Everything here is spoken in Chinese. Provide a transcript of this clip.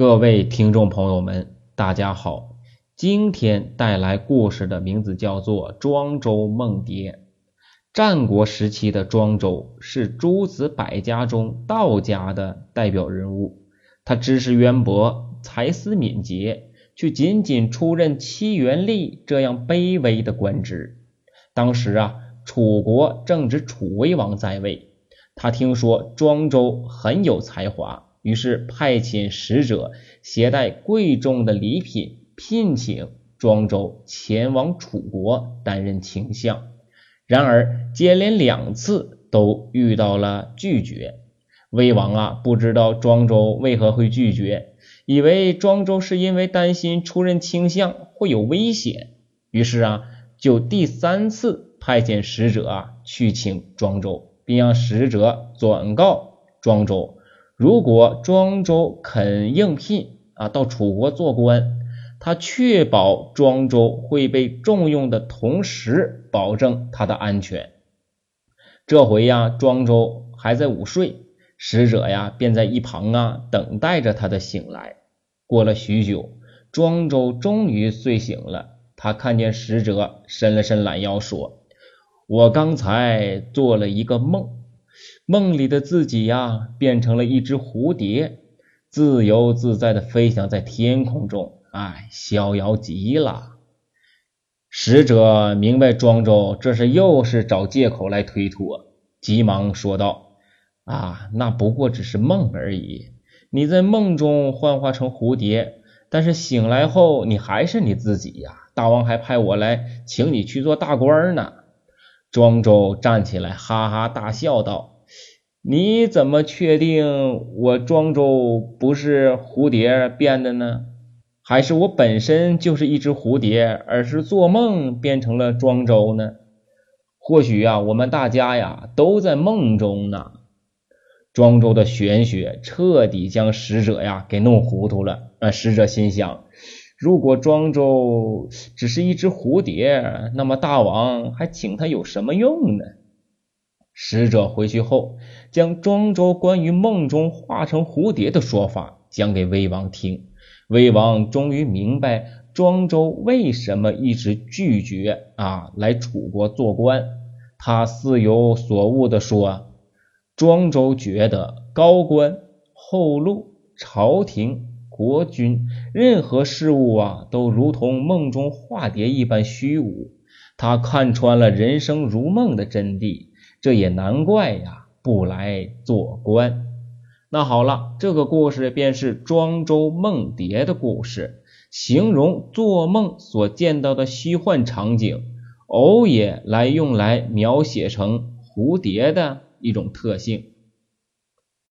各位听众朋友们，大家好，今天带来故事的名字叫做《庄周梦蝶》。战国时期的庄周是诸子百家中道家的代表人物，他知识渊博，才思敏捷，却仅仅出任七元吏这样卑微的官职。当时啊，楚国正值楚威王在位，他听说庄周很有才华。于是派遣使者携带贵重的礼品，聘请庄周前往楚国担任卿相。然而接连两次都遇到了拒绝。魏王啊，不知道庄周为何会拒绝，以为庄周是因为担心出任卿相会有危险，于是啊，就第三次派遣使者啊去请庄周，并让使者转告庄周。如果庄周肯应聘啊，到楚国做官，他确保庄周会被重用的同时，保证他的安全。这回呀，庄周还在午睡，使者呀便在一旁啊等待着他的醒来。过了许久，庄周终于睡醒了。他看见使者，伸了伸懒腰，说：“我刚才做了一个梦。”梦里的自己呀，变成了一只蝴蝶，自由自在的飞翔在天空中，哎，逍遥极了。使者明白庄周这是又是找借口来推脱，急忙说道：“啊，那不过只是梦而已。你在梦中幻化成蝴蝶，但是醒来后你还是你自己呀。大王还派我来请你去做大官呢。”庄周站起来，哈哈大笑道。你怎么确定我庄周不是蝴蝶变的呢？还是我本身就是一只蝴蝶，而是做梦变成了庄周呢？或许呀，我们大家呀都在梦中呢。庄周的玄学彻底将使者呀给弄糊涂了。啊，使者心想：如果庄周只是一只蝴蝶，那么大王还请他有什么用呢？使者回去后，将庄周关于梦中化成蝴蝶的说法讲给魏王听。魏王终于明白庄周为什么一直拒绝啊来楚国做官。他似有所悟的说：“庄周觉得高官厚禄、朝廷、国君，任何事物啊，都如同梦中化蝶一般虚无。他看穿了人生如梦的真谛。”这也难怪呀，不来做官。那好了，这个故事便是庄周梦蝶的故事，形容做梦所见到的虚幻场景，偶也来用来描写成蝴蝶的一种特性。